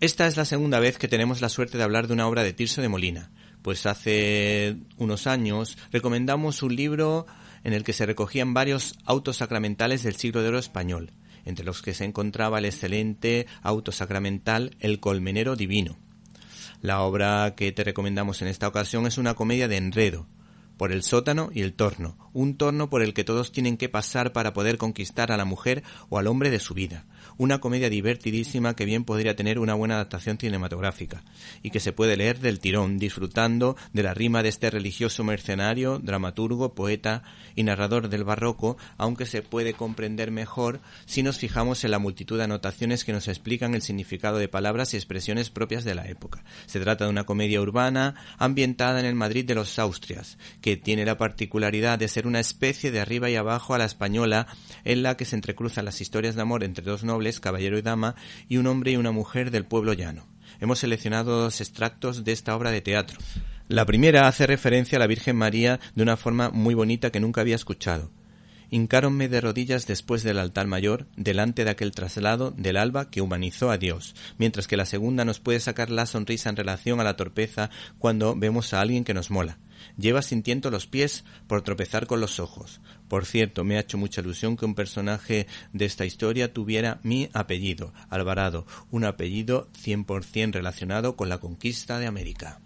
Esta es la segunda vez que tenemos la suerte de hablar de una obra de Tirso de Molina, pues hace unos años recomendamos un libro en el que se recogían varios autos sacramentales del siglo de oro español, entre los que se encontraba el excelente auto sacramental El Colmenero Divino. La obra que te recomendamos en esta ocasión es una comedia de enredo, por el sótano y el torno, un torno por el que todos tienen que pasar para poder conquistar a la mujer o al hombre de su vida, una comedia divertidísima que bien podría tener una buena adaptación cinematográfica y que se puede leer del tirón, disfrutando de la rima de este religioso mercenario, dramaturgo, poeta y narrador del barroco, aunque se puede comprender mejor si nos fijamos en la multitud de anotaciones que nos explican el significado de palabras y expresiones propias de la época. Se trata de una comedia urbana ambientada en el Madrid de los Austrias, que tiene la particularidad de ser una especie de arriba y abajo a la española en la que se entrecruzan las historias de amor entre dos nobles caballero y dama, y un hombre y una mujer del pueblo llano. Hemos seleccionado dos extractos de esta obra de teatro. La primera hace referencia a la Virgen María de una forma muy bonita que nunca había escuchado. Hincáronme de rodillas después del altar mayor, delante de aquel traslado del alba que humanizó a Dios, mientras que la segunda nos puede sacar la sonrisa en relación a la torpeza cuando vemos a alguien que nos mola. Lleva sintiendo los pies por tropezar con los ojos. Por cierto, me ha hecho mucha ilusión que un personaje de esta historia tuviera mi apellido, Alvarado, un apellido 100% relacionado con la conquista de América.